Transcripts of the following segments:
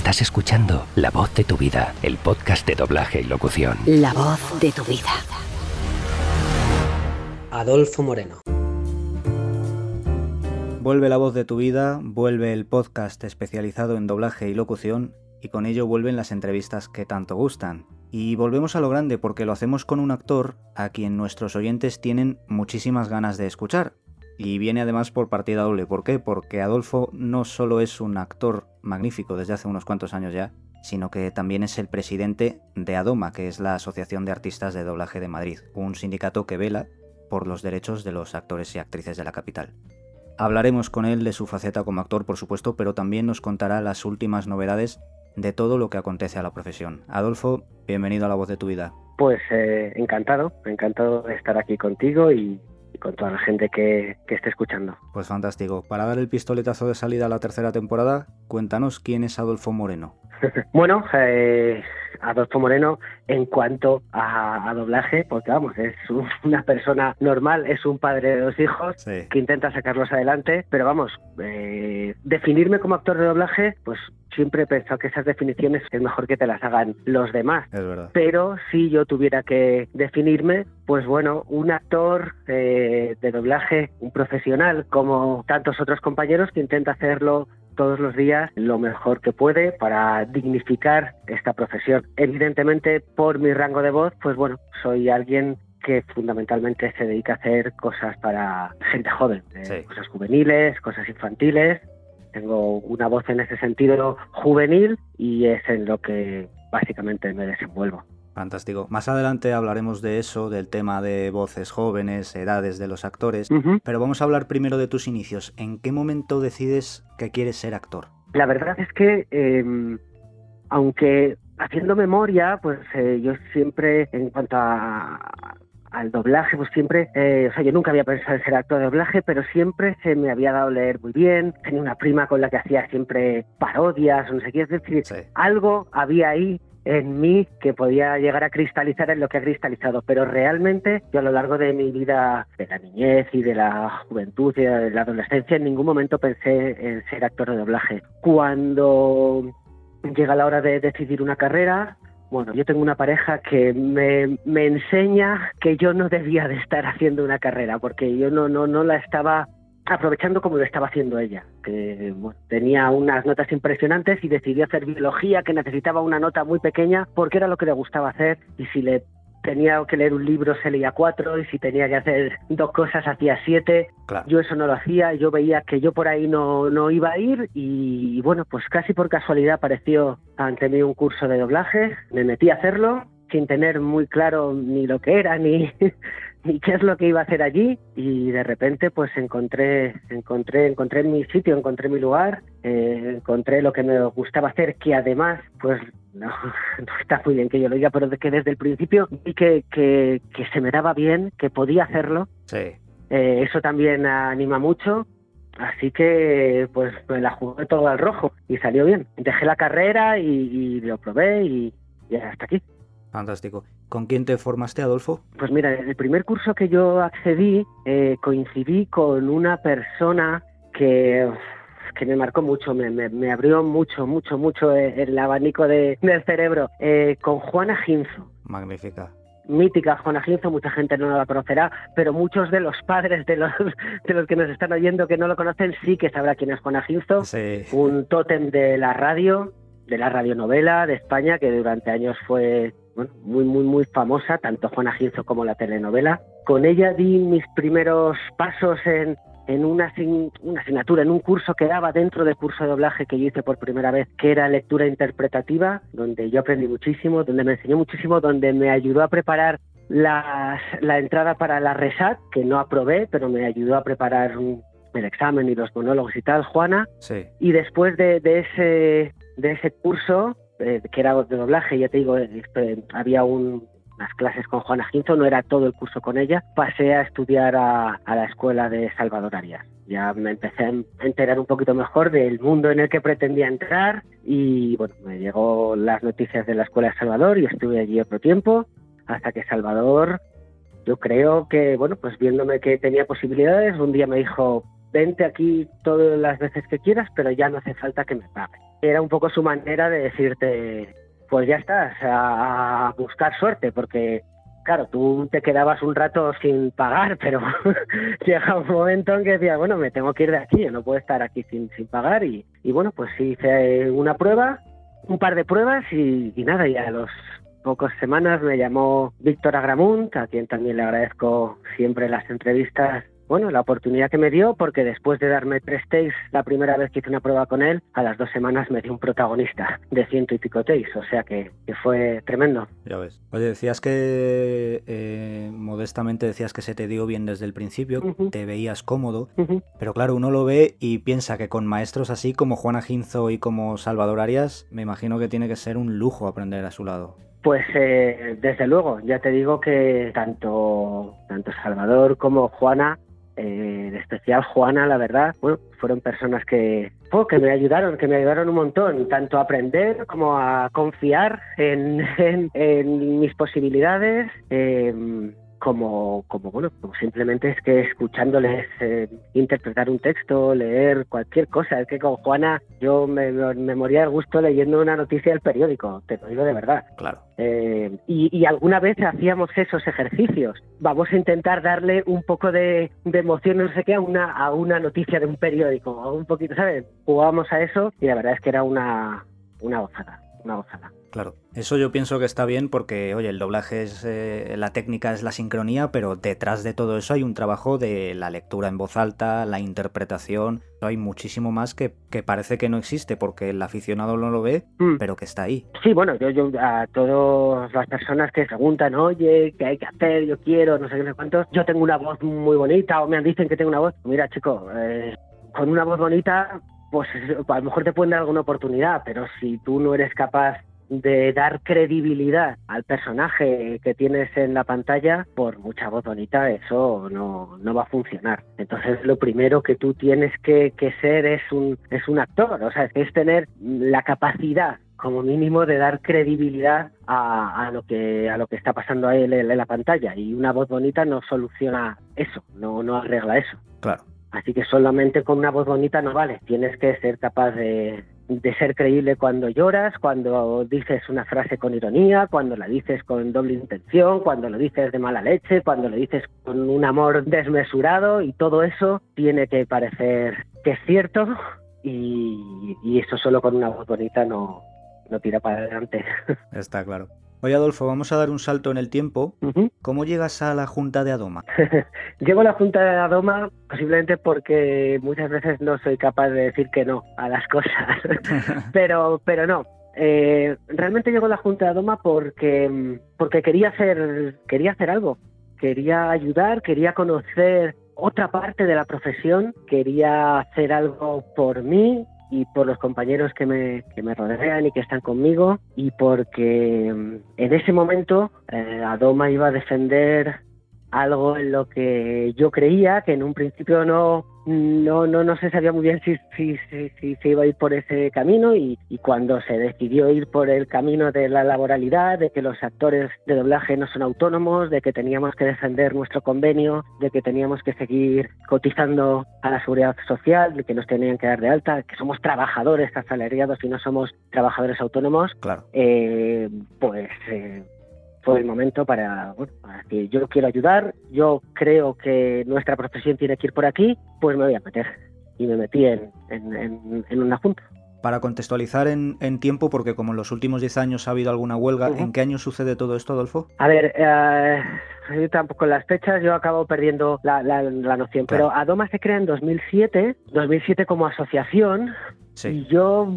Estás escuchando La voz de tu vida, el podcast de doblaje y locución. La voz de tu vida. Adolfo Moreno. Vuelve la voz de tu vida, vuelve el podcast especializado en doblaje y locución y con ello vuelven las entrevistas que tanto gustan. Y volvemos a lo grande porque lo hacemos con un actor a quien nuestros oyentes tienen muchísimas ganas de escuchar. Y viene además por partida doble. ¿Por qué? Porque Adolfo no solo es un actor magnífico desde hace unos cuantos años ya, sino que también es el presidente de ADOMA, que es la Asociación de Artistas de Doblaje de Madrid, un sindicato que vela por los derechos de los actores y actrices de la capital. Hablaremos con él de su faceta como actor, por supuesto, pero también nos contará las últimas novedades de todo lo que acontece a la profesión. Adolfo, bienvenido a La Voz de tu Vida. Pues eh, encantado, encantado de estar aquí contigo y, con toda la gente que, que, esté escuchando. Pues fantástico. Para dar el pistoletazo de salida a la tercera temporada, cuéntanos quién es Adolfo Moreno. bueno, eh, Adolfo Moreno en cuanto a, a, doblaje, porque vamos, es una persona normal, es un padre de dos hijos sí. que intenta sacarlos adelante, pero vamos, eh, definirme como actor de doblaje, pues siempre he pensado que esas definiciones es mejor que te las hagan los demás. Es verdad. Pero si yo tuviera que definirme, pues bueno, un actor eh, de doblaje, un profesional como tantos otros compañeros que intenta hacerlo todos los días lo mejor que puede para dignificar esta profesión. Evidentemente, por mi rango de voz, pues bueno, soy alguien que fundamentalmente se dedica a hacer cosas para gente joven, eh, Sí. cosas juveniles, cosas infantiles. Tengo una voz en ese sentido juvenil y es en lo que básicamente me desenvuelvo. Fantástico. Más adelante hablaremos de eso, del tema de voces jóvenes, edades de los actores, Ujú. pero vamos a hablar primero de tus inicios. ¿En qué momento decides que quieres ser actor? La verdad es que, eh, aunque haciendo memoria, pues eh, yo siempre, en cuanto a, al doblaje, pues siempre, eh, o sea, yo nunca había pensado en ser actor de doblaje, pero siempre se me había dado leer muy bien. Tenía una prima con la que hacía siempre parodias, o no sé qué, es decir, Sí. algo había ahí en mí que podía llegar a cristalizar en lo que ha cristalizado, pero realmente yo a lo largo de mi vida, de la niñez y de la juventud y de la adolescencia, en ningún momento pensé en ser actor de doblaje. Cuando llega la hora de decidir una carrera, bueno, yo tengo una pareja que me, me enseña que yo no debía de estar haciendo una carrera, porque yo no, no, no la estaba aprovechando como lo estaba haciendo ella, que bueno, tenía unas notas impresionantes y decidió hacer biología, que necesitaba una nota muy pequeña, porque era lo que le gustaba hacer, y si le tenía que leer un libro se leía cuatro, y si tenía que hacer dos cosas hacía siete, Claro. yo eso no lo hacía, yo veía que yo por ahí no, no iba a ir y bueno, pues casi por casualidad apareció ante mí un curso de doblaje, me metí a hacerlo sin tener muy claro ni lo que era ni, ni qué es lo que iba a hacer allí y de repente pues encontré encontré encontré mi sitio, encontré mi lugar, eh, encontré lo que me gustaba hacer que además pues no, no está muy bien que yo lo diga, pero que desde el principio vi que, que, que se me daba bien, que podía hacerlo Sí. eh, eso también anima mucho. Así que pues me la jugué todo al rojo y salió bien. Dejé la carrera y, y lo probé y, y hasta aquí. Fantástico. ¿Con quién te formaste, Adolfo? Pues mira, en el primer curso que yo accedí eh, coincidí con una persona que, que me marcó mucho, me, me, me abrió mucho, mucho, mucho el, el abanico de, del cerebro, eh, con Juana Ginzo. Magnífica. mítica Juana Ginzo, mucha gente no la conocerá, pero muchos de los padres de los, de los que nos están oyendo que no lo conocen sí que sabrá quién es Juana Ginzo, Sí. un tótem de la radio, de la radionovela de España, que durante años fue bueno, muy, muy, muy famosa, tanto Juana Ginzo como la telenovela. Con ella di mis primeros pasos en, en una, una asignatura, en un curso que daba dentro del curso de doblaje que yo hice por primera vez, que era lectura interpretativa, donde yo aprendí muchísimo, donde me enseñó muchísimo, donde me ayudó a preparar las- la entrada para la RESAT, que no aprobé, pero me ayudó a preparar un- el examen y los monólogos y tal, Juana. Sí. Y después de, de ese, de ese curso, eh, que era de doblaje, ya te digo, eh, eh, había un- unas clases con Juana Ginzo, no era todo el curso con ella, pasé a estudiar a, a la escuela de Salvador Arias. Ya me empecé a enterar un poquito mejor del mundo en el que pretendía entrar y bueno, me llegó las noticias de la escuela de Salvador y estuve allí otro tiempo hasta que Salvador, yo creo que, bueno, pues viéndome que tenía posibilidades, un día me dijo, vente aquí todas las veces que quieras, pero ya no hace falta que me pagues. Era un poco su manera de decirte, pues ya estás, a buscar suerte, porque claro, tú te quedabas un rato sin pagar, pero llega un momento en que decías, bueno, me tengo que ir de aquí, yo no puedo estar aquí sin, sin pagar. Y, y bueno, pues hice una prueba, un par de pruebas y, y nada, ya a los pocas semanas me llamó Víctor Agramunt, a quien también le agradezco siempre las entrevistas bueno, la oportunidad que me dio, porque después de darme tres takes la primera vez que hice una prueba con él, a las dos semanas me dio un protagonista de ciento y pico takes, o sea que, fue tremendo. Ya ves. Oye, decías que, eh, modestamente decías que se te dio bien desde el principio, te veías cómodo, pero claro, uno lo ve y piensa que con maestros así como Juana Ginzo y como Salvador Arias, me imagino que tiene que ser un lujo aprender a su lado. Pues eh, desde luego, ya te digo que tanto, tanto Salvador como Juana eh, en especial Juana, la verdad, bueno, fueron personas que, oh, que me ayudaron, que me ayudaron un montón, tanto a aprender como a confiar en, mis posibilidades. Eh, como, como bueno, como simplemente es que escuchándoles eh, interpretar un texto, leer cualquier cosa. Es que con Juana yo me, me moría de gusto leyendo una noticia del periódico, te lo digo de verdad. Claro. Eh, y, y, alguna vez hacíamos esos ejercicios. Vamos a intentar darle un poco de, de emoción, no sé qué, a una, a una noticia de un periódico, un poquito, ¿sabes? Jugábamos a eso y la verdad es que era una, una gozada, una gozada. Claro, eso yo pienso que está bien porque, oye, el doblaje es, eh, la técnica es la sincronía, pero detrás de todo eso hay un trabajo de la lectura en voz alta, la interpretación, hay muchísimo más que, que parece que no existe porque el aficionado no lo ve, mm. pero que está ahí. Sí, bueno, yo, yo a todas las personas que preguntan, oye, ¿qué hay que hacer? Yo quiero, no sé qué, no sé cuántos, yo tengo una voz muy bonita o me dicen que tengo una voz, mira chico, eh, con una voz bonita pues a lo mejor te pueden dar alguna oportunidad, pero si tú no eres capaz de dar credibilidad al personaje que tienes en la pantalla, por mucha voz bonita, eso no, no va a funcionar. Entonces lo primero que tú tienes que, que ser es un, es un actor, o sea, es tener la capacidad como mínimo de dar credibilidad a, a, lo que a lo que está pasando ahí en, en, la pantalla y una voz bonita no soluciona eso, no, no arregla eso. Claro. Así que solamente con una voz bonita no vale, tienes que ser capaz de, de ser creíble cuando lloras, cuando dices una frase con ironía, cuando la dices con doble intención, cuando lo dices de mala leche, cuando lo dices con un amor desmesurado y todo eso tiene que parecer que es cierto y, eso solo con una voz bonita no, no tira para adelante. Está claro. Oye, Adolfo, vamos a dar un salto en el tiempo. ¿Cómo llegas a la Junta de Adoma? Llego a la Junta de Adoma posiblemente porque muchas veces no soy capaz de decir que no a las cosas, pero, pero no. Eh, realmente llego a la Junta de Adoma porque, porque quería, hacer, quería hacer algo. Quería ayudar, quería conocer otra parte de la profesión, quería hacer algo por mí, y por los compañeros que me, que me rodean y que están conmigo y porque mm, en ese momento eh, Adoma iba a defender algo en lo que yo creía que en un principio no no, no, no se sabía muy bien si, si, si, se iba a ir por ese camino y, y, cuando se decidió ir por el camino de la laboralidad, de que los actores de doblaje no son autónomos, de que teníamos que defender nuestro convenio, de que teníamos que seguir cotizando a la seguridad social, de que nos tenían que dar de alta, que somos trabajadores asalariados y no somos trabajadores autónomos, claro. eh, pues... Eh, fue el momento para, bueno, para que yo quiero ayudar, yo creo que nuestra profesión tiene que ir por aquí, pues me voy a meter. Y me metí en, en, en, una junta. Para contextualizar en, en, tiempo, porque como en los últimos 10 años ha habido alguna huelga, uh -huh. ¿en qué año sucede todo esto, Adolfo? A ver, eh, yo tampoco las fechas, yo acabo perdiendo la, la, la noción, claro. pero Adoma se crea en 2007, 2007 como asociación, sí. y yo,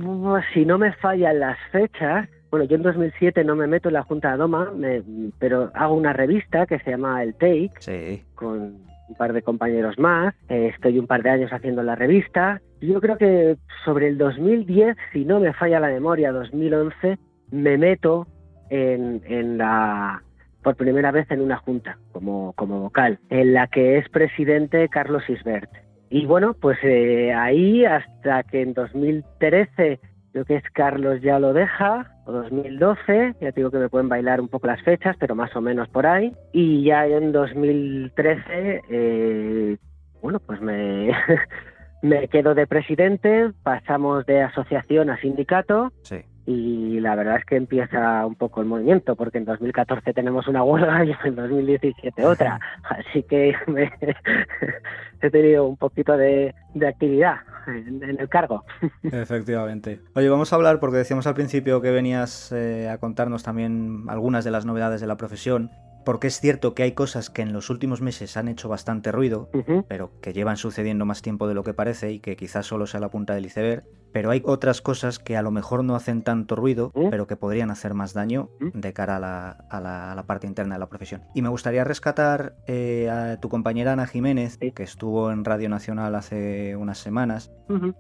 si no me fallan las fechas, bueno, yo en 2007 no me meto en la Junta de Adoma, me, pero hago una revista que se llama El Take, sí. con un par de compañeros más. Eh, estoy un par de años haciendo la revista. Yo creo que sobre el 2010, si no me falla la memoria, 2011, me meto en, en la por primera vez en una junta como, como vocal, en la que es presidente Carlos Isbert. Y bueno, pues eh, ahí hasta que en 2013 creo que es Carlos ya lo deja, o 2012, ya digo que me pueden bailar un poco las fechas, pero más o menos por ahí. Y ya en 2013, eh, bueno, pues me, me quedo de presidente, pasamos de asociación a sindicato. Sí. Y la verdad es que empieza un poco el movimiento, porque en 2014 tenemos una huelga y en 2017 otra. Así que me, he tenido un poquito de, de actividad en, el cargo. Efectivamente. Oye, vamos a hablar, porque decíamos al principio que venías eh, a contarnos también algunas de las novedades de la profesión porque es cierto que hay cosas que en los últimos meses han hecho bastante ruido, Uh -huh. pero que llevan sucediendo más tiempo de lo que parece y que quizás solo sea la punta del iceberg, pero hay otras cosas que a lo mejor no hacen tanto ruido, pero que podrían hacer más daño de cara a la, a la- a la parte interna de la profesión. Y me gustaría rescatar eh, a tu compañera Ana Jiménez, que estuvo en Radio Nacional hace unas semanas,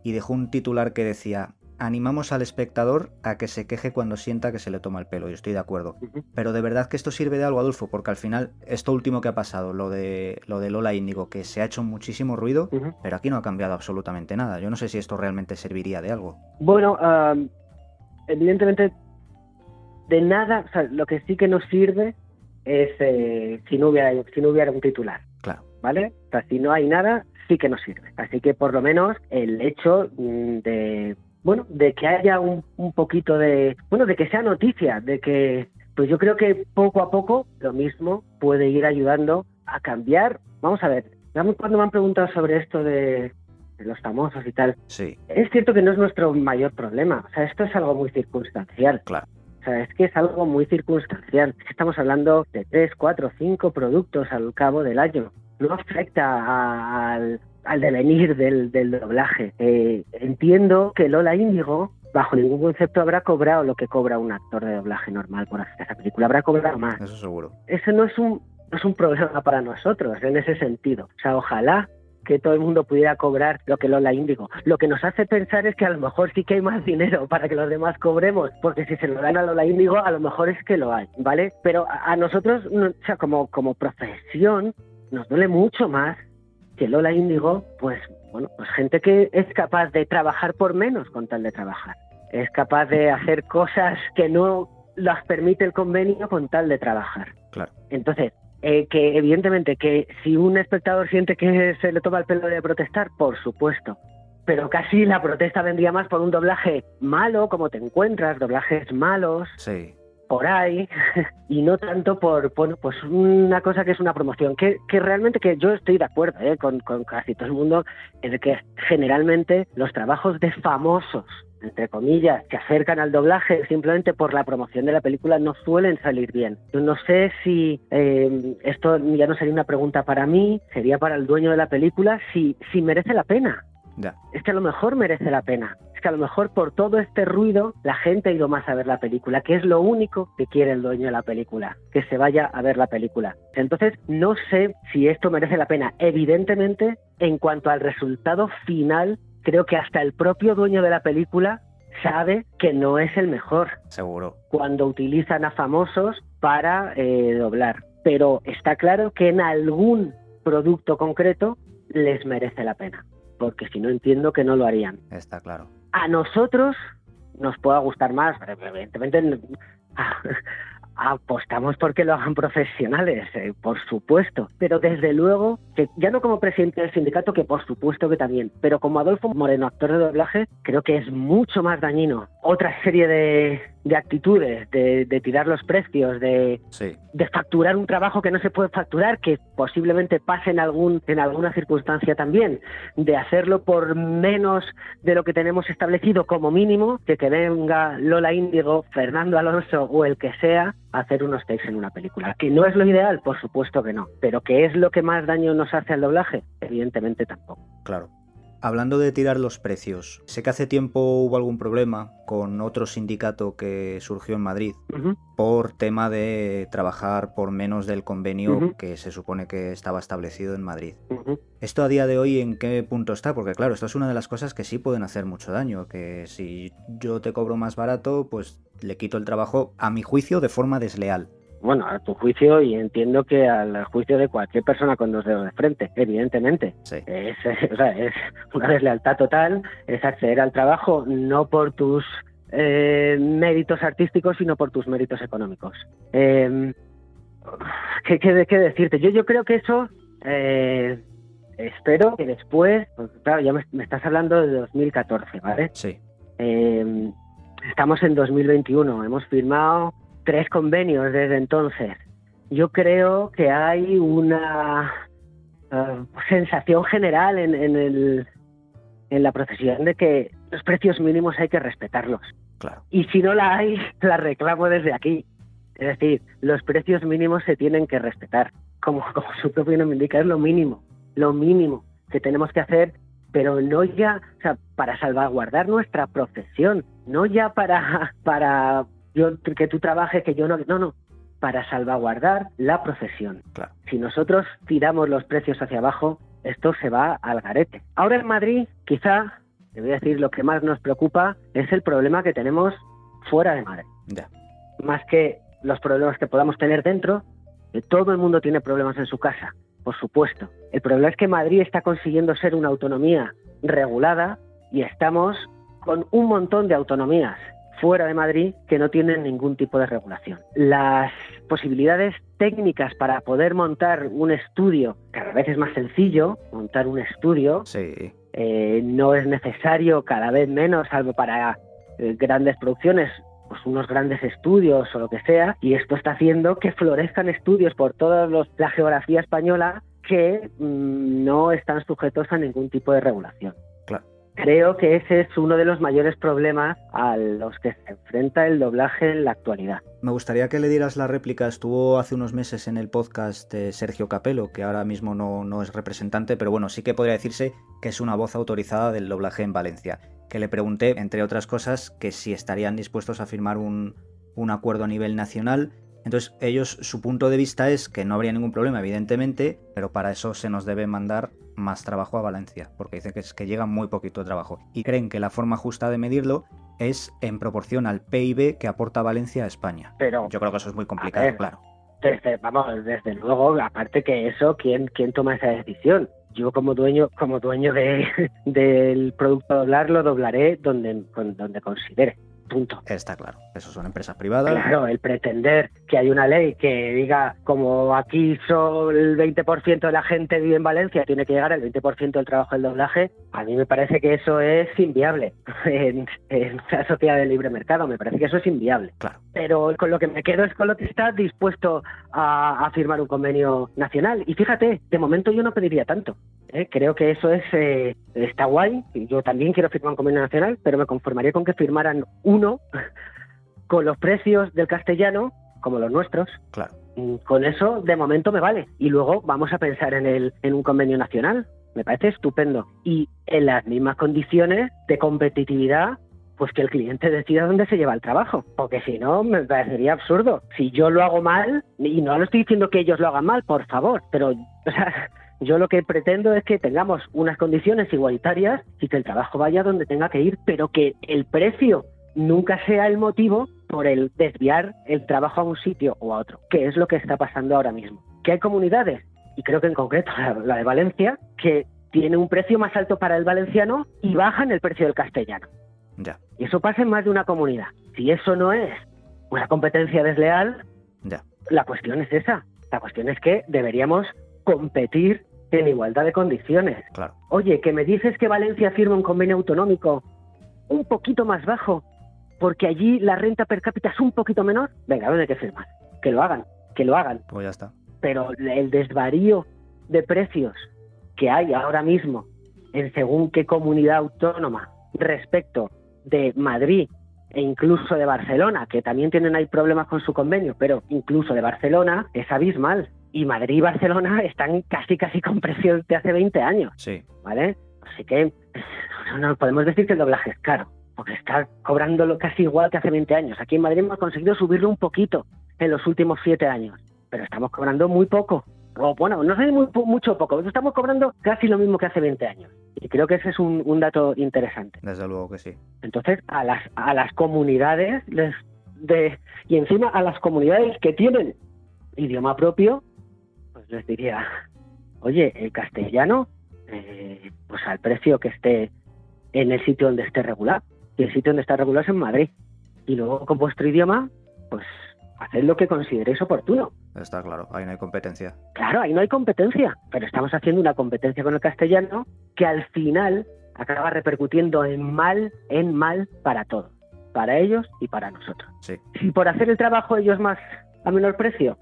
y dejó un titular que decía... Animamos al espectador a que se queje cuando sienta que se le toma el pelo, y estoy de acuerdo. Pero de verdad que esto sirve de algo, Adolfo, porque al final, esto último que ha pasado, lo de, lo de Lola Índigo, que se ha hecho muchísimo ruido, pero aquí no ha cambiado absolutamente nada. Yo no sé si esto realmente serviría de algo. Bueno, evidentemente, de nada, o sea, lo que sí que nos sirve es eh, si, no hubiera, si no hubiera un titular, Claro. ¿vale? O sea, si no hay nada, sí que nos sirve. Así que por lo menos el hecho mm, de, bueno, de que haya un, un poquito de, bueno, de que sea noticia, de que, pues yo creo que poco a poco lo mismo puede ir ayudando a cambiar. Vamos a ver, cuando me han preguntado sobre esto de de los famosos y tal, Sí, es cierto que no es nuestro mayor problema. O sea, esto es algo muy circunstancial. claro. O sea, es que es algo muy circunstancial. Estamos hablando de tres, cuatro, cinco productos al cabo del año. No afecta a- al, al devenir del, del doblaje. Eh, entiendo que Lola Índigo, bajo ningún concepto, habrá cobrado lo que cobra un actor de doblaje normal por hacer esa película. Habrá cobrado más Eso seguro. eso no es un no es un problema para nosotros en ese sentido. O sea, ojalá que todo el mundo pudiera cobrar lo que Lola Índigo. Lo que nos hace pensar es que a lo mejor sí que hay más dinero para que los demás cobremos, porque si se lo dan a Lola Índigo, a lo mejor es que lo hay, ¿vale? Pero a, nosotros, no- o sea, como, como profesión, nos duele mucho más que Lola Índigo, pues, bueno, pues gente que es capaz de trabajar por menos con tal de trabajar. Es capaz de hacer cosas que no las permite el convenio con tal de trabajar. Claro. Entonces, eh, que evidentemente que si un espectador siente que se le toma el pelo de protestar, por supuesto. Pero casi la protesta vendría más por un doblaje malo, como te encuentras, doblajes malos, Sí, por ahí, y no tanto por, bueno, pues una cosa que es una promoción, que, que realmente que yo estoy de acuerdo eh, con, con casi todo el mundo, en el que generalmente los trabajos de famosos, entre comillas, que acercan al doblaje simplemente por la promoción de la película no suelen salir bien. Yo no sé si eh, esto ya no sería una pregunta para mí, sería para el dueño de la película, si, si merece la pena es que a lo mejor merece la pena. Que a lo mejor por todo este ruido la gente ha ido más a ver la película, que es lo único que quiere el dueño de la película, que se vaya a ver la película. Entonces, no sé si esto merece la pena. Evidentemente, en cuanto al resultado final, creo que hasta el propio dueño de la película sabe que no es el mejor Seguro. cuando utilizan a famosos para eh, doblar. Pero está claro que en algún producto concreto les merece la pena, porque si no entiendo que no lo harían. Está claro. A nosotros nos pueda gustar más, evidentemente apostamos porque lo hagan profesionales, eh, por supuesto, pero desde luego que ya no como presidente del sindicato, que por supuesto que también, pero como Adolfo Moreno, actor de doblaje, creo que es mucho más dañino otra serie de, de actitudes, de, de tirar los precios, de, Sí, de facturar un trabajo que no se puede facturar, que posiblemente pase en algún en alguna circunstancia también, de hacerlo por menos de lo que tenemos establecido como mínimo, que que venga Lola Índigo, Fernando Alonso o el que sea a hacer unos takes en una película. Que no es lo ideal, por supuesto que no, pero que es lo que más daño nos hace al doblaje, evidentemente tampoco. claro. Hablando de tirar los precios, sé que hace tiempo hubo algún problema con otro sindicato que surgió en Madrid por tema de trabajar por menos del convenio que se supone que estaba establecido en Madrid. ¿Esto a día de hoy en qué punto está? Porque claro, esto es una de las cosas que sí pueden hacer mucho daño, que si yo te cobro más barato, pues le quito el trabajo, a mi juicio, de forma desleal. Bueno, a tu juicio y entiendo que al juicio de cualquier persona con dos dedos de frente, evidentemente. Sí, Es, o sea, es una deslealtad total, es acceder al trabajo no por tus eh, méritos artísticos, sino por tus méritos económicos. Eh, ¿qué, qué, qué decirte? Yo, yo creo que eso, eh, espero que después, pues, claro, ya me, me estás hablando de 2014, ¿vale? Sí. Eh, estamos en 2021, hemos firmado tres convenios desde entonces. Yo creo que hay una eh, sensación general en, en, el, en la profesión de que los precios mínimos hay que respetarlos. Claro. Y si no la hay, la reclamo desde aquí. Es decir, los precios mínimos se tienen que respetar. Como, como su propio nombre indica, es lo mínimo, lo mínimo que tenemos que hacer, pero no ya, o sea, para salvaguardar nuestra profesión, no ya para, para yo, que tú trabajes, que yo no, no, no, para salvaguardar la profesión. Claro. Si nosotros tiramos los precios hacia abajo, esto se va al garete. Ahora en Madrid, quizá, te voy a decir, lo que más nos preocupa es el problema que tenemos fuera de Madrid. Ya. Más que los problemas que podamos tener dentro, todo el mundo tiene problemas en su casa, por supuesto. El problema es que Madrid está consiguiendo ser una autonomía regulada y estamos con un montón de autonomías fuera de Madrid que no tienen ningún tipo de regulación. Las posibilidades técnicas para poder montar un estudio cada vez es más sencillo, montar un estudio Sí. eh, no es necesario cada vez menos, salvo para eh, grandes producciones, pues unos grandes estudios o lo que sea, y esto está haciendo que florezcan estudios por toda los- la geografía española que mm, no están sujetos a ningún tipo de regulación. Creo que ese es uno de los mayores problemas a los que se enfrenta el doblaje en la actualidad. Me gustaría que le dieras la réplica. Estuvo hace unos meses en el podcast de Sergio Capelo, que ahora mismo no, no es representante, pero bueno, sí que podría decirse que es una voz autorizada del doblaje en Valencia. Que le pregunté, entre otras cosas, que si estarían dispuestos a firmar un, un acuerdo a nivel nacional. Entonces, ellos, su punto de vista es que no habría ningún problema, evidentemente, pero para eso se nos debe mandar más trabajo a Valencia, porque dicen que es que llega muy poquito trabajo. Y creen que la forma justa de medirlo es en proporción al PIB que aporta Valencia a España. Pero Yo creo que eso es muy complicado, ver. claro. Desde, vamos, desde luego, aparte que eso, ¿quién, quién toma esa decisión? Yo como dueño, como dueño de, del producto a doblar, lo doblaré donde, donde considere. Punto. Está claro. Eso son empresas privadas. Claro, el pretender que hay una ley que diga, como aquí son el 20% de la gente vive en Valencia, tiene que llegar el 20% del trabajo del doblaje, a mí me parece que eso es inviable en, en la sociedad del libre mercado, me parece que eso es inviable. Claro. Pero con lo que me quedo es con lo que está dispuesto a, a firmar un convenio nacional. Y fíjate, de momento yo no pediría tanto. ¿eh? Creo que eso es eh, está guay. Yo también quiero firmar un convenio nacional, pero me conformaría con que firmaran uno con los precios del castellano, como los nuestros. Claro. Mm, Con eso, de momento, me vale. Y luego vamos a pensar en, el, en un convenio nacional. Me parece estupendo. Y en las mismas condiciones de competitividad, pues que el cliente decida dónde se lleva el trabajo. Porque si no, me parecería absurdo. Si yo lo hago mal, y no lo estoy diciendo que ellos lo hagan mal, por favor, pero o sea, yo lo que pretendo es que tengamos unas condiciones igualitarias y que el trabajo vaya donde tenga que ir, pero que el precio nunca sea el motivo por el desviar el trabajo a un sitio o a otro, que es lo que está pasando ahora mismo. Que hay comunidades, y creo que en concreto la, de Valencia, que tiene un precio más alto para el valenciano y bajan el precio del castellano. Ya, Y eso pasa en más de una comunidad. Si eso no es una competencia desleal, ya. la cuestión es esa. La cuestión es que deberíamos competir en igualdad de condiciones. Claro. Oye, que me dices que Valencia firma un convenio autonómico un poquito más bajo, porque allí la renta per cápita es un poquito menor. Venga, ¿dónde hay que firmar? Que lo hagan, que lo hagan. Pues ya está. Pero el desvarío de precios que hay ahora mismo en según qué comunidad autónoma respecto de Madrid e incluso de Barcelona, que también tienen ahí problemas con su convenio, pero incluso de Barcelona es abismal. Y Madrid y Barcelona están casi casi con precios de hace 20 años. Sí. ¿vale? Así que no, no podemos decir que el doblaje es caro, porque está cobrándolo casi igual que hace 20 años. Aquí en Madrid hemos conseguido subirlo un poquito en los últimos 7 años, pero estamos cobrando muy poco. O bueno, no sé muy, mucho o poco, estamos cobrando casi lo mismo que hace 20 años. Y creo que ese es un, un dato interesante. Desde luego que sí. Entonces, a las, a las comunidades les de, y encima a las comunidades que tienen idioma propio, pues les diría, oye, el castellano, eh, pues al precio que esté en el sitio donde esté regular. Y el sitio donde está regular es en Madrid. Y luego con vuestro idioma, pues haced lo que consideréis oportuno. Está claro, ahí no hay competencia. Claro, ahí no hay competencia, pero estamos haciendo una competencia con el castellano que al final acaba repercutiendo en mal, en mal para todos, para ellos y para nosotros. Sí. Si por hacer el trabajo ellos más a menor precio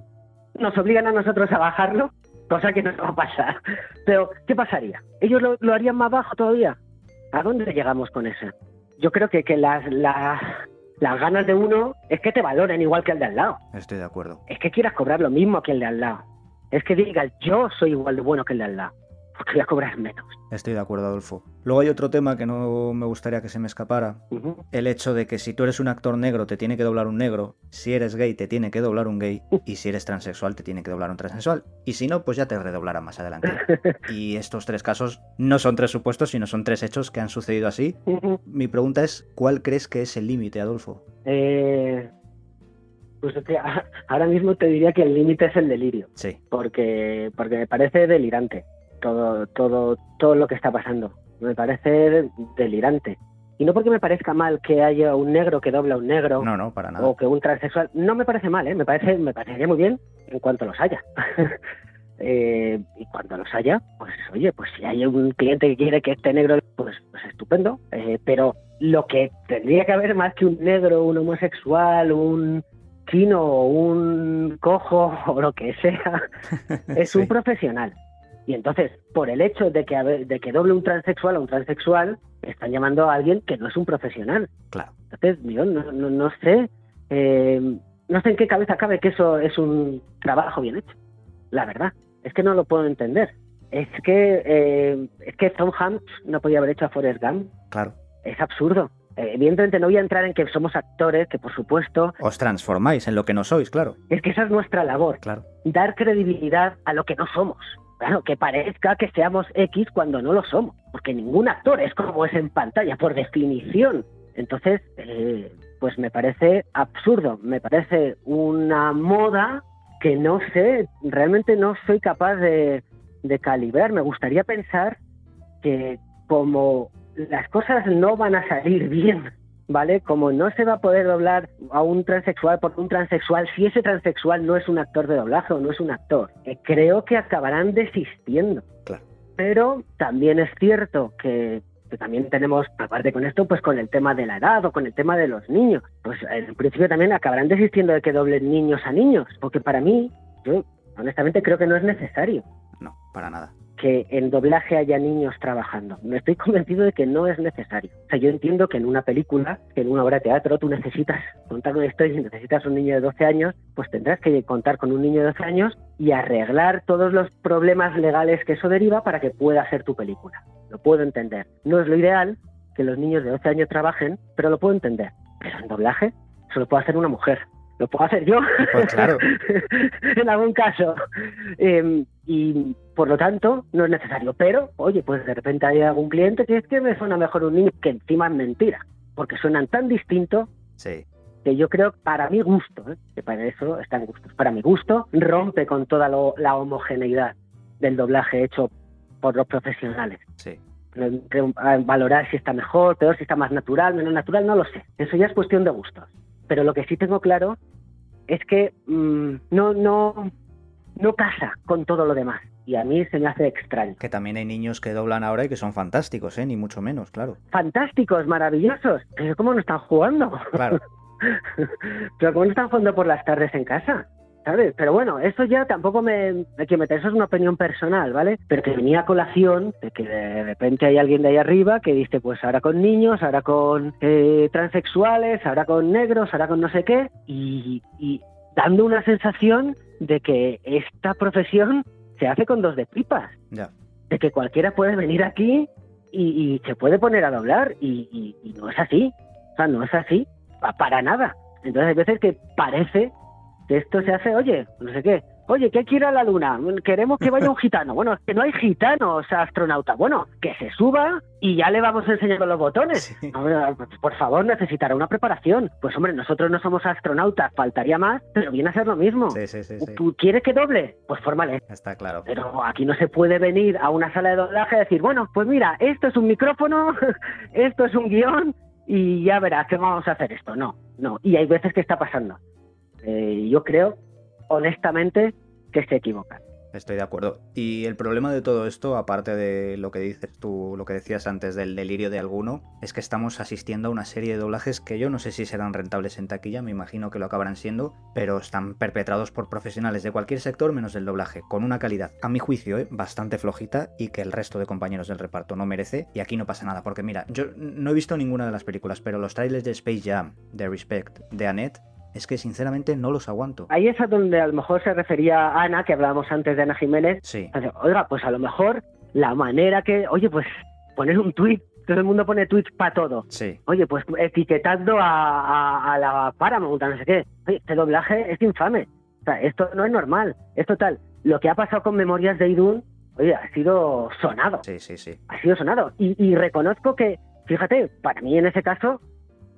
nos obligan a nosotros a bajarlo, cosa que no va a pasar. Pero, ¿qué pasaría? ¿Ellos lo, lo harían más bajo todavía? ¿A dónde llegamos con eso? Yo creo que, que las, las, las ganas de uno es que te valoren igual que el de al lado. Estoy de acuerdo. Es que quieras cobrar lo mismo que el de al lado. Es que digas, yo soy igual de bueno que el de al lado. Porque voy a cobrar menos. Estoy de acuerdo, Adolfo. Luego hay otro tema que no me gustaría que se me escapara. El hecho de que si tú eres un actor negro te tiene que doblar un negro, si eres gay te tiene que doblar un gay, y si eres transexual te tiene que doblar un transexual. Y si no, pues ya te redoblará más adelante. Y estos tres casos no son tres supuestos, sino son tres hechos que han sucedido así. Mi pregunta es, ¿cuál crees que es el límite, Adolfo? Eh, pues es que a- ahora mismo te diría que el límite es el delirio. Sí, porque porque me parece delirante todo todo todo lo que está pasando me parece delirante y no porque me parezca mal que haya un negro que dobla a un negro no, no, para nada. o que un transexual no me parece mal ¿eh? me parece me parecería muy bien en cuanto los haya Eh, y cuando los haya pues oye pues si hay un cliente que quiere que esté negro pues pues estupendo Eh, pero lo que tendría que haber más que un negro un homosexual un chino un cojo o lo que sea es Sí. un profesional. Y entonces, por el hecho de que, habe- de que doble un transexual a un transexual, están llamando a alguien que no es un profesional. Claro. Entonces, yo no, no, no sé, eh, no sé en qué cabeza cabe que eso es un trabajo bien hecho. La verdad, es que no lo puedo entender. Es que, eh, es que Tom Hanks no podía haber hecho a Forrest Gump. Claro. Es absurdo. Eh, evidentemente no voy a entrar en que somos actores, que por supuesto, Os transformáis en lo que no sois, claro. es que esa es nuestra labor. Claro. dar credibilidad a lo que no somos. Claro, que parezca que seamos X cuando no lo somos, porque ningún actor es como es en pantalla, por definición. Entonces, eh, pues me parece absurdo, me parece una moda que no sé, realmente no soy capaz de, de calibrar. Me gustaría pensar que como las cosas no van a salir bien ¿vale? Como no se va a poder doblar a un transexual por un transexual si ese transexual no es un actor de doblaje o no es un actor, eh, creo que acabarán desistiendo. Claro. Pero también es cierto que, que también tenemos, aparte con esto, pues con el tema de la edad o con el tema de los niños, pues en principio también acabarán desistiendo de que doblen niños a niños, porque para mí, yo honestamente creo que no es necesario No, para nada. Que en doblaje haya niños trabajando. Me estoy convencido de que no es necesario. O sea, yo entiendo que en una película, que en una obra de teatro, tú necesitas contar una historia y necesitas un niño de 12 años, pues tendrás que contar con un niño de 12 años y arreglar todos los problemas legales que eso deriva para que pueda ser tu película. Lo puedo entender. No es lo ideal que los niños de 12 años trabajen, pero lo puedo entender. Pero en doblaje eso lo puede hacer una mujer. Lo puedo hacer yo. Pues claro. en algún caso. Eh, y por lo tanto, no es necesario. Pero, oye, pues de repente hay algún cliente que es que me suena mejor un niño, que encima es mentira, porque suenan tan distintos Sí. que yo creo, para mi gusto, ¿eh? que para eso están gustos, para mi gusto, rompe con toda lo- la homogeneidad del doblaje hecho por los profesionales. Sí. No entro a valorar si está mejor, peor, si está más natural, menos natural, no lo sé. Eso ya es cuestión de gustos. Pero lo que sí tengo claro es que mm, no, no, no casa con todo lo demás. Y a mí se me hace extraño. Que también hay niños que doblan ahora y que son fantásticos, ¿eh? Ni mucho menos, claro. Fantásticos, maravillosos. Pero ¿cómo no están jugando? Claro. Pero ¿cómo no están jugando por las tardes en casa? ¿Sabes? Pero bueno, eso ya tampoco me, me quiero meter, eso es una opinión personal, ¿vale? Pero que venía a colación de que de repente hay alguien de ahí arriba que dice, pues ahora con niños, ahora con eh, transexuales, ahora con negros, ahora con no sé qué, y, y dando una sensación de que esta profesión se hace con dos de pipas, Ya. de que cualquiera puede venir aquí y, y se puede poner a doblar, y, y- y no es así, o sea, no es así, pa- para nada. Entonces hay veces que parece que esto se hace, oye, no sé qué, oye, ir a la luna, queremos que vaya un gitano. Bueno, es que no hay gitanos astronautas. Bueno, que se suba y ya le vamos enseñando los botones. Sí. Por favor, necesitará una preparación. Pues hombre, nosotros no somos astronautas, faltaría más, pero viene a ser lo mismo. Sí, sí, sí, sí. ¿Tú quieres que doble? Pues fórmale. Está claro. Pero aquí no se puede venir a una sala de doblaje y decir, bueno, pues mira, esto es un micrófono, esto es un guion y ya verás que vamos a hacer esto. No, no. Y hay veces que está pasando. Eh, yo creo, honestamente que se equivocan. Estoy de acuerdo. Y el problema de todo esto, aparte de lo que dices tú, lo que decías antes del delirio de alguno, es que estamos asistiendo a una serie de doblajes que yo no sé si serán rentables en taquilla, me imagino que lo acabarán siendo, pero están perpetrados por profesionales de cualquier sector menos del doblaje, con una calidad, a mi juicio, ¿eh? bastante flojita y que el resto de compañeros del reparto no merece. Y aquí no pasa nada, porque mira, yo no he visto ninguna de las películas, pero los trailers de Space Jam, de Respect, de Annette, es que sinceramente no los aguanto. Ahí es a donde a lo mejor se refería Ana, que hablábamos antes de Ana Jiménez. Sí. Oiga, pues a lo mejor la manera que, oye, pues poner un tweet todo el mundo pone tweets para todo. Sí. Oye, pues etiquetando a, a, la Paramount, a no sé qué. Oye, este doblaje es infame. O sea, esto no es normal. Es total. Lo que ha pasado con Memorias de Idun, oye, ha sido sonado. Sí, sí, sí. Ha sido sonado. Y, y reconozco que, fíjate, para mí en ese caso,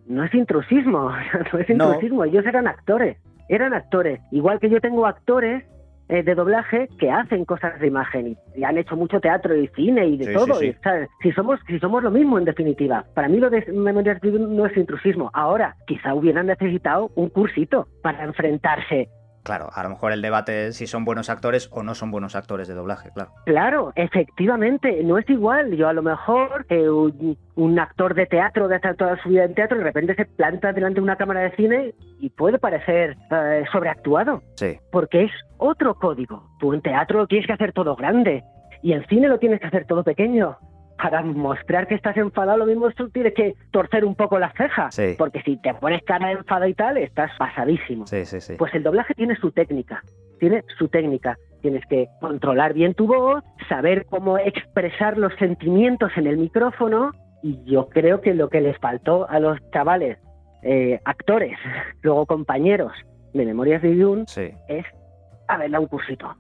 no es intrusismo, no es intrusismo, ellos eran actores, eran actores, igual que yo tengo actores eh, de doblaje que hacen cosas de imagen y, han hecho mucho teatro y cine y de todo, si somos si somos lo mismo en definitiva. Para mí lo de Memorias no es intrusismo. Ahora, quizá hubieran necesitado un cursito para enfrentarse Claro, a lo mejor el debate es si son buenos actores o no son buenos actores de doblaje, claro. Claro, efectivamente, no es igual. Yo a lo mejor eh, un, actor de teatro que ha estado toda su vida en teatro de repente se planta delante de una cámara de cine y puede parecer eh, sobreactuado. Sí. Porque es otro código. Tú en teatro lo tienes que hacer todo grande y en cine lo tienes que hacer todo pequeño para mostrar que estás enfadado, lo mismo tú tienes que torcer un poco las cejas. Porque si te pones cara de enfada y tal, estás pasadísimo. Sí, sí, sí. Pues el doblaje tiene su técnica. Tiene su técnica. Tienes que controlar bien tu voz, saber cómo expresar los sentimientos en el micrófono. Y yo creo que lo que les faltó a los chavales, eh, actores, luego compañeros de Memorias de Dune, es haberle un cursito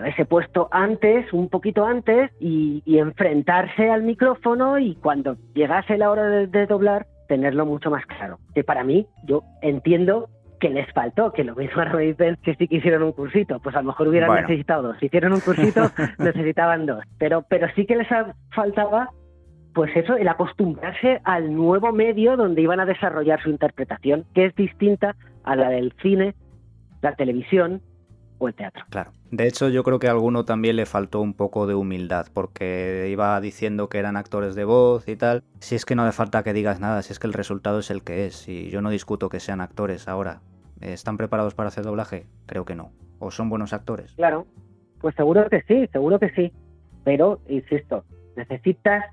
haberse puesto antes, un poquito antes, y, enfrentarse al micrófono y cuando llegase la hora de, doblar, tenerlo mucho más claro. Que para mí, yo entiendo que les faltó, que lo mismo ahora me dicen que sí que hicieron un cursito, pues a lo mejor hubieran necesitado dos. Si hicieron un cursito, necesitaban dos. Pero, pero sí que les faltaba, pues eso, el acostumbrarse al nuevo medio donde iban a desarrollar su interpretación, que es distinta a la del cine, la televisión o el teatro. Claro. De hecho, yo creo que a alguno también le faltó un poco de humildad, porque iba diciendo que eran actores de voz y tal. Si es que no hace falta que digas nada, si es que el resultado es el que es, y yo no discuto que sean actores ahora. ¿Están preparados para hacer doblaje? Creo que no. ¿O son buenos actores? Claro, pues seguro que sí, seguro que sí. Pero, insisto, necesitas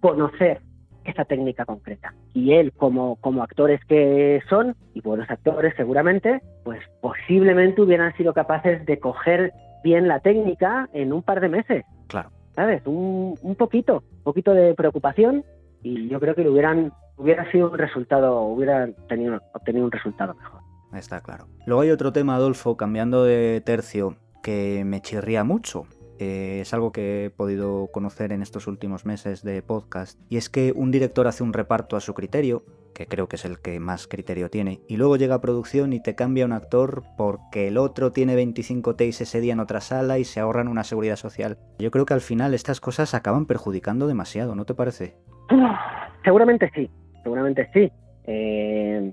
conocer esa técnica concreta. Y él, como, como actores que son, y buenos actores seguramente, pues posiblemente hubieran sido capaces de coger bien la técnica en un par de meses. Claro. ¿Sabes? Un, un poquito, un poquito de preocupación y yo creo que hubieran, hubiera sido un resultado, hubieran tenido, obtenido un resultado mejor. Está claro. Luego hay otro tema, Adolfo, cambiando de tercio, que me chirría mucho eh, es algo que he podido conocer en estos últimos meses de podcast, y es que un director hace un reparto a su criterio, que creo que es el que más criterio tiene, y luego llega a producción y te cambia un actor porque el otro tiene 25 takes ese día en otra sala y se ahorran una seguridad social. Yo creo que al final estas cosas acaban perjudicando demasiado, ¿no te parece? Seguramente sí, seguramente sí. Eh,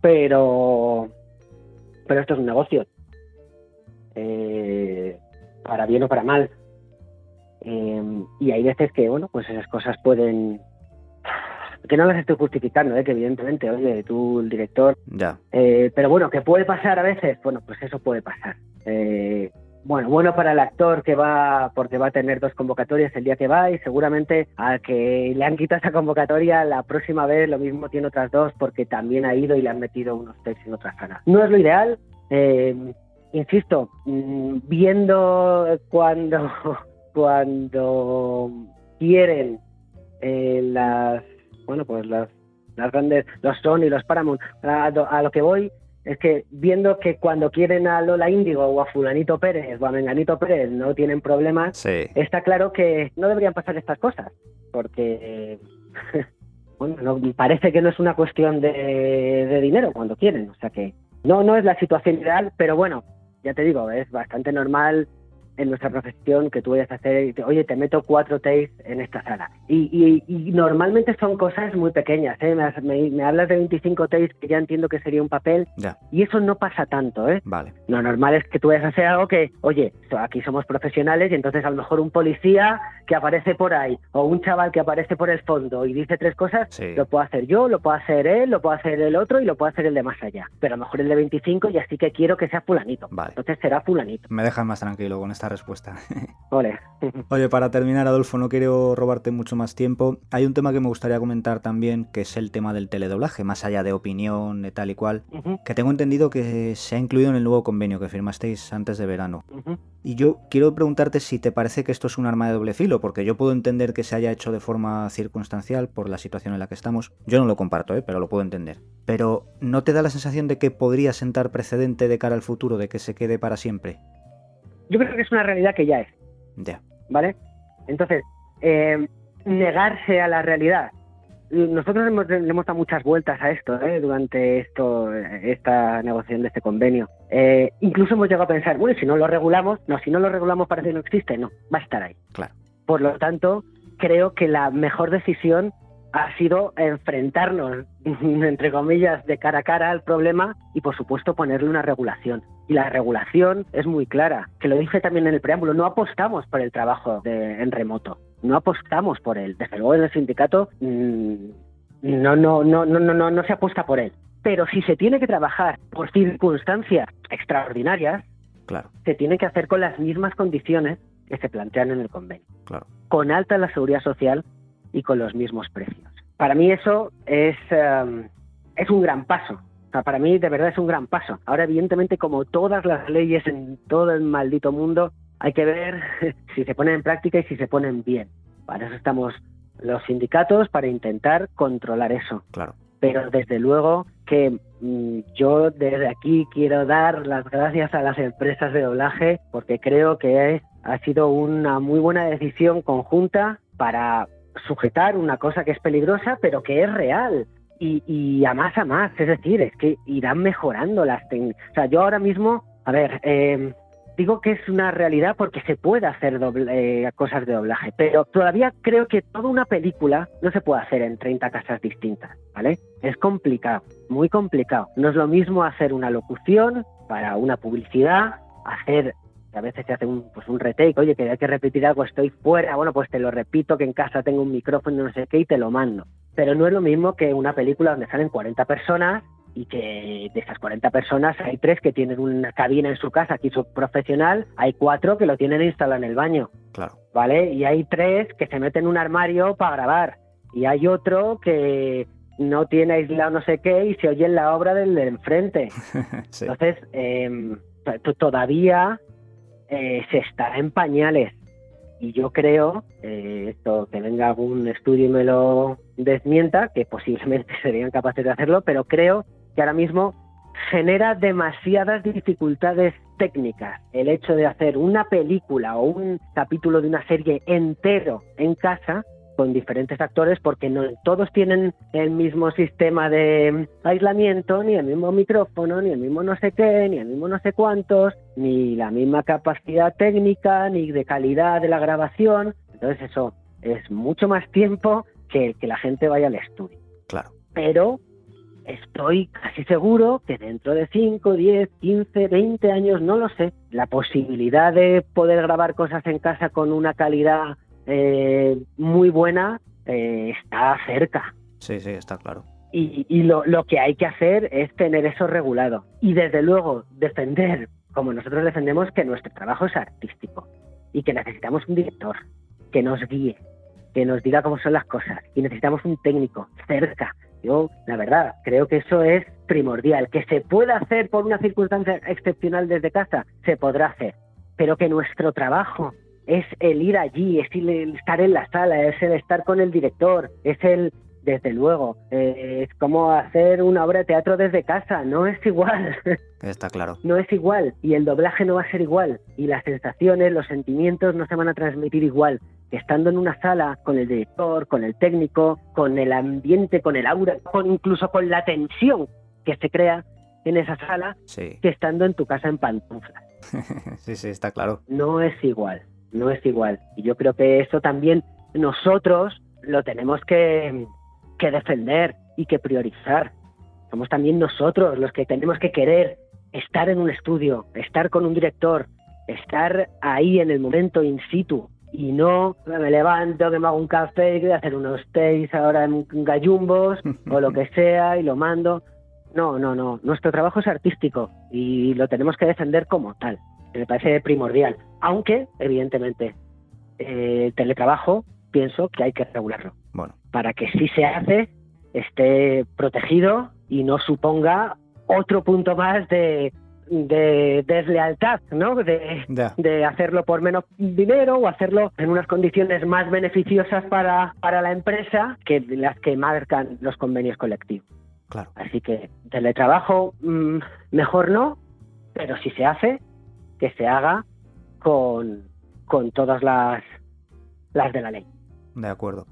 pero, pero esto es un negocio. Eh, para bien o para mal. Em, y hay veces que, bueno, pues esas cosas pueden... Que no las estoy justificando, ¿eh? que evidentemente, oye, tú, el director... Ya. Eh, pero bueno, que puede pasar a veces, bueno, pues eso puede pasar. Eh, bueno, bueno para el actor que va, porque va a tener dos convocatorias el día que va y seguramente a que le han quitado esa convocatoria la próxima vez lo mismo tiene otras dos porque también ha ido y le han metido unos textos en otra sala. No es lo ideal, eh, insisto, mm, viendo cuando, cuando quieren eh, las, bueno, pues las, las grandes, los Sony, los Paramount, a, lo que voy es que viendo que cuando quieren a Lola Índigo o a Fulanito Pérez o a Menganito Pérez no tienen problemas, está claro que no deberían pasar estas cosas, porque bueno, parece que no es una cuestión de, de dinero cuando quieren, o sea que no, no es la situación ideal, pero bueno, ya te digo, es bastante normal en nuestra profesión que tú vayas a hacer, oye, te meto cuatro takes en esta sala. Y, normalmente son cosas muy pequeñas, ¿eh? me, hablas de 25 takes que ya entiendo que sería un papel, y eso no pasa tanto, ¿eh? Vale. Lo normal es que tú vayas a hacer algo que, oye, aquí somos profesionales y entonces a lo mejor un policía que aparece por ahí, o un chaval que aparece por el fondo y dice tres cosas, lo puedo hacer yo, lo puedo hacer él, lo puedo hacer el otro y lo puedo hacer el de más allá. Pero a lo mejor el de 25 ya sí que quiero que sea fulanito. Vale. Entonces será fulanito. Me dejas más tranquilo con esta respuesta. Ole. Oye, para terminar, Adolfo, no quiero robarte mucho más tiempo. Hay un tema que me gustaría comentar también, que es el tema del teledoblaje, más allá de opinión, de tal y cual, que tengo entendido que se ha incluido en el nuevo convenio que firmasteis antes de verano. Y yo quiero preguntarte si te parece que esto es un arma de doble filo, porque yo puedo entender que se haya hecho de forma circunstancial por la situación en la que estamos. Yo no lo comparto, ¿eh? pero lo puedo entender. Pero ¿no te da la sensación de que podría sentar precedente de cara al futuro, de que se quede para siempre? Yo creo que es una realidad que ya es. Ya. ¿Vale? Entonces, eh, negarse a la realidad. Nosotros hemos, le hemos dado muchas vueltas a esto ¿eh? durante esto, esta negociación de este convenio. Eh, incluso hemos llegado a pensar, bueno, si no lo regulamos, no, si no lo regulamos parece que no existe, no, va a estar ahí. Claro. Por lo tanto, creo que la mejor decisión ha sido enfrentarnos, entre comillas, de cara a cara al problema y, por supuesto, ponerle una regulación. Y la regulación es muy clara, que lo dije también en el preámbulo, no apostamos por el trabajo en remoto, no apostamos por él. Desde luego en el sindicato mm, no, no, no, no, no, no se apuesta por él. Pero si se tiene que trabajar por circunstancias extraordinarias, claro. se tiene que hacer con las mismas condiciones que se plantean en el convenio. Claro. Con alta la seguridad social y con los mismos precios. Para mí eso es, es un gran paso. Para mí de verdad es un gran paso. Ahora, evidentemente, como todas las leyes en todo el maldito mundo, hay que ver si se ponen en práctica y si se ponen bien. Para eso estamos los sindicatos, para intentar controlar eso. Claro. Pero desde luego que mm, yo desde aquí quiero dar las gracias a las empresas de doblaje porque creo que ha sido una muy buena decisión conjunta para sujetar una cosa que es peligrosa, pero que es real. Y, a más a más, es decir, es que irán mejorando las técnicas. O sea, yo ahora mismo, a ver, eh, digo que es una realidad porque se puede hacer doble, eh, cosas de doblaje, pero todavía creo que toda una película no se puede hacer en 30 casas distintas, ¿vale? Es complicado, muy complicado. No es lo mismo hacer una locución para una publicidad, hacer a veces se hace un, pues un retake, oye, que hay que repetir algo, estoy fuera, bueno, pues te lo repito, que en casa tengo un micrófono, no sé qué, y te lo mando. Pero no es lo mismo que una película donde salen 40 personas y que de esas 40 personas hay tres que tienen una cabina en su casa, aquí su profesional, hay cuatro que lo tienen instalado en el baño. Claro. ¿Vale? Y hay tres que se meten en un armario para grabar. Y hay otro que no tiene aislado no sé qué y se oye en la obra del de enfrente. Entonces, eh, todavía eh, se está en pañales. Y yo creo, eh, esto que venga algún estudio y me lo desmienta, que posiblemente serían capaces de hacerlo, pero creo que ahora mismo genera demasiadas dificultades técnicas el hecho de hacer una película o un capítulo de una serie entero en casa con diferentes actores porque no todos tienen el mismo sistema de aislamiento, ni el mismo micrófono, ni el mismo no sé qué, ni el mismo no sé cuántos, ni la misma capacidad técnica, ni de calidad de la grabación. Entonces eso es mucho más tiempo que que la gente vaya al estudio. Claro. Pero estoy casi seguro que dentro de 5, 10, 15, 20 años, no lo sé, la posibilidad de poder grabar cosas en casa con una calidad eh, muy buena eh, está cerca. Sí, sí, está claro. Y, lo, lo, que hay que hacer es tener eso regulado. Y desde luego defender, como nosotros defendemos, que nuestro trabajo es artístico y que necesitamos un director que nos guíe, que nos diga cómo son las cosas. Y necesitamos un técnico cerca. Yo, la verdad, creo que eso es primordial. Que se pueda hacer por una circunstancia excepcional desde casa, se podrá hacer. Pero que nuestro trabajo es el ir allí, es el estar en la sala, es el estar con el director, es el, desde luego, eh, es como hacer una obra de teatro desde casa, no es igual. Está claro. No es igual y el doblaje no va a ser igual y las sensaciones, los sentimientos no se van a transmitir igual estando en una sala con el director, con el técnico, con el ambiente, con el aura, con incluso con la tensión que se crea en esa sala, que estando en tu casa en pantuflas. sí, sí, está claro. No es igual, no es igual. Y yo creo que eso también nosotros lo tenemos que, que defender y que priorizar. Somos también nosotros los que tenemos que querer estar en un estudio, estar con un director, estar ahí en el momento in situ y no me levanto, que me hago un café y voy a hacer unos takes ahora en gallumbos o lo que sea y lo mando. No, no, no. Nuestro trabajo es artístico y lo tenemos que defender como tal. Me parece primordial. Aunque, evidentemente, eh, el teletrabajo pienso que hay que regularlo. Bueno. Para que si se hace esté protegido y no suponga otro punto más de, de deslealtad, ¿no? De, de, hacerlo por menos dinero o hacerlo en unas condiciones más beneficiosas para, para la empresa que las que marcan los convenios colectivos. Claro. Así que teletrabajo mm, mejor no, pero si se hace, que se haga con, con todas las, las de la ley. De acuerdo.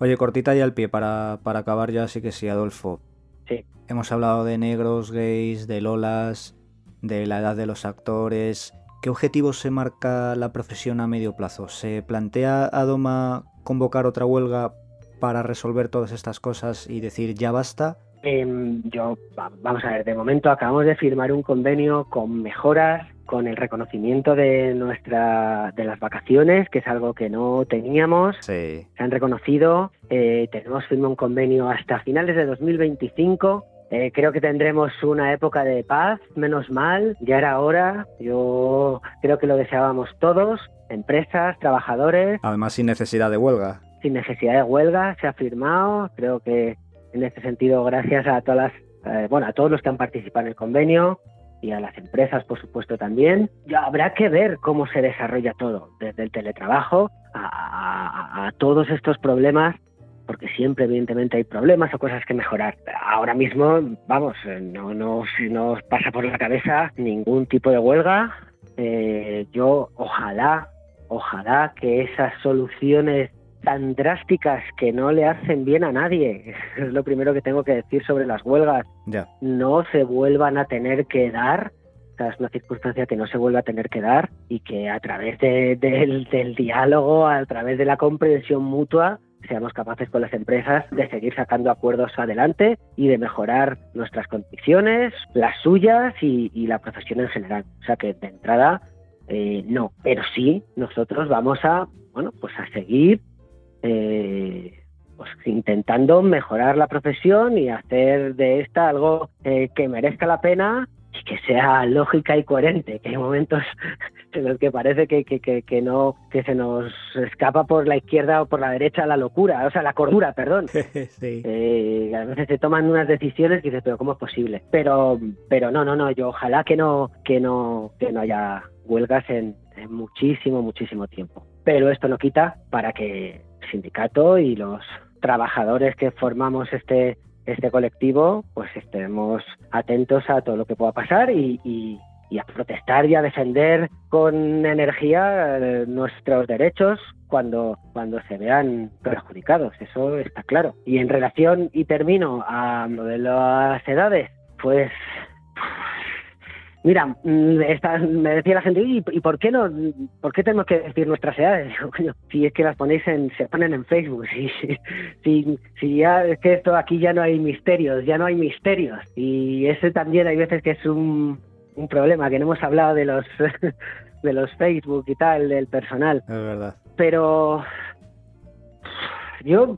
Oye, cortita y al pie, para, para acabar ya sí que sí, Adolfo. Sí. Hemos hablado de negros, gays, de lolas, de la edad de los actores. ¿Qué objetivos se marca la profesión a medio plazo? ¿Se plantea Adoma convocar otra huelga para resolver todas estas cosas y decir ya basta? Em, yo, vamos a ver, de momento acabamos de firmar un convenio con mejoras, con el reconocimiento de nuestra, de las vacaciones, que es algo que no teníamos. Se han reconocido. Eh, tenemos firmado un convenio hasta finales de 2025. Eh, creo que tendremos una época de paz, menos mal, ya era hora. Yo creo que lo deseábamos todos, empresas, trabajadores. Además, sin necesidad de huelga. Sin necesidad de huelga, se ha firmado. Creo que en este sentido, gracias a todas eh, bueno, a todos los que han participado en el convenio y a las empresas, por supuesto, también. Ya habrá que ver cómo se desarrolla todo, desde el teletrabajo a, todos estos problemas, porque siempre, evidentemente, hay problemas o cosas que mejorar. Ahora mismo, vamos, eh, no nos no pasa por la cabeza ningún tipo de huelga. Eh, yo, ojalá, ojalá que esas soluciones tan drásticas que no le hacen bien a nadie. Es lo primero que tengo que decir sobre las huelgas. No se vuelvan a tener que dar. es una circunstancia que no se vuelva a tener que dar y que a través del, diálogo, a través de la comprensión mutua, seamos capaces con las empresas de seguir sacando acuerdos adelante y de mejorar nuestras condiciones, las suyas y, la profesión en general. O sea que de entrada eh, no, pero sí nosotros vamos a bueno pues a seguir eh, pues intentando mejorar la profesión y hacer de esta algo eh, que merezca la pena y que sea lógica y coherente, que hay momentos en los que parece que, que, no, que se nos escapa por la izquierda o por la derecha la locura, o sea, la cordura, perdón. Eh, a veces se toman unas decisiones y dices, pero ¿cómo es posible? Pero, pero no, no, no, yo ojalá que no, que no, que no haya huelgas en muchísimo, muchísimo tiempo. Pero esto no quita para que sindicato y los trabajadores que formamos este, este colectivo, pues estemos atentos a todo lo que pueda pasar y, a protestar y a defender con energía eh, nuestros derechos cuando, cuando se vean perjudicados, eso está claro. Y en relación, y termino, a lo de las edades, pues Mira, mm, me decía la gente, ¿y, por qué no? ¿Por qué tenemos que decir nuestras edades? si es que las ponéis en, se ponen en Facebook, si, si, ya es que esto aquí ya no hay misterios, ya no hay misterios. Y ese también hay veces que es un, un problema, que no hemos hablado de los de los Facebook y tal, del personal. Es verdad. Pero yo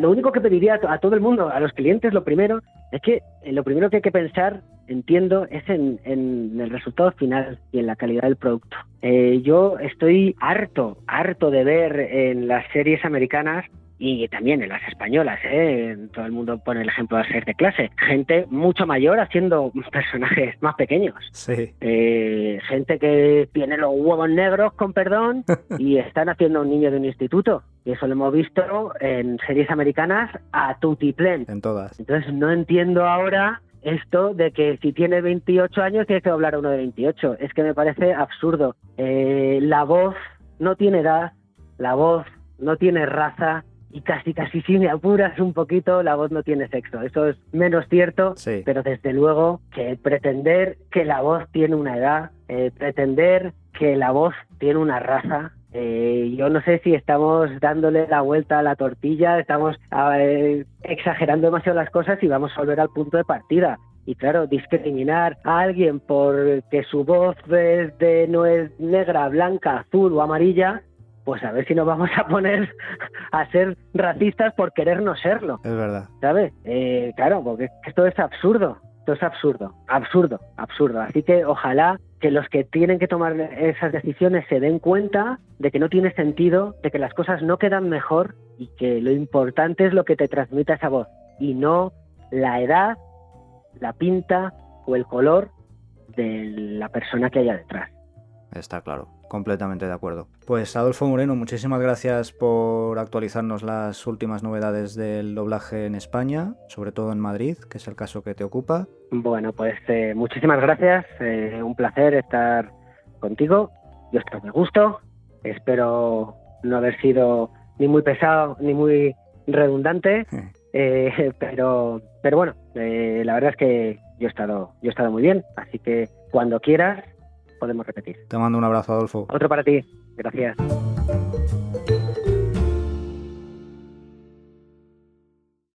lo único que pediría a todo el mundo, a los clientes, lo primero, es que eh, lo primero que hay que pensar, entiendo, es en, el resultado final y en la calidad del producto. Eh, yo estoy harto, harto de ver en las series americanas y también en las españolas, ¿eh? todo el mundo pone el ejemplo de ser de clase, gente mucho mayor haciendo personajes más pequeños, sí. Eh, gente que tiene los huevos negros, con perdón, y están haciendo un niño de un instituto. Y eso lo hemos visto en series americanas a tutiplén. En todas. Entonces no entiendo ahora esto de que si tiene 28 años tiene que hablar a uno de 28. Es que me parece absurdo. Eh, la voz no tiene edad, la voz no tiene raza, y casi casi si me apuras un poquito, la voz no tiene sexo. Eso es menos cierto, pero desde luego que pretender que la voz tiene una edad eh, pretender que la voz tiene una raza. Eh, yo no sé si estamos dándole la vuelta a la tortilla, estamos eh, exagerando demasiado las cosas y vamos a volver al punto de partida. Y claro, discriminar a alguien porque su voz es de, no es negra, blanca, azul o amarilla, pues a ver si nos vamos a poner a ser racistas por querer no serlo. Es verdad. ¿Sabes? Eh, claro, porque esto es absurdo. Esto es absurdo, absurdo, absurdo. Así que ojalá que los que tienen que tomar esas decisiones se den cuenta de que no tiene sentido, de que las cosas no quedan mejor y que lo importante es lo que te transmite esa voz y no la edad, la pinta o el color de la persona que haya detrás. Está claro, completamente de acuerdo. Pues Adolfo Moreno, muchísimas gracias por actualizarnos las últimas novedades del doblaje en España, sobre todo en Madrid, que es el caso que te ocupa. Bueno, pues eh, muchísimas gracias, eh, un placer estar contigo, yo estoy de gusto, espero no haber sido ni muy pesado ni muy redundante, eh, pero, pero bueno, la verdad es que yo he estado, yo he estado muy bien, así que cuando quieras podemos repetir. Te mando un abrazo, Adolfo. Otro para ti. Gracias.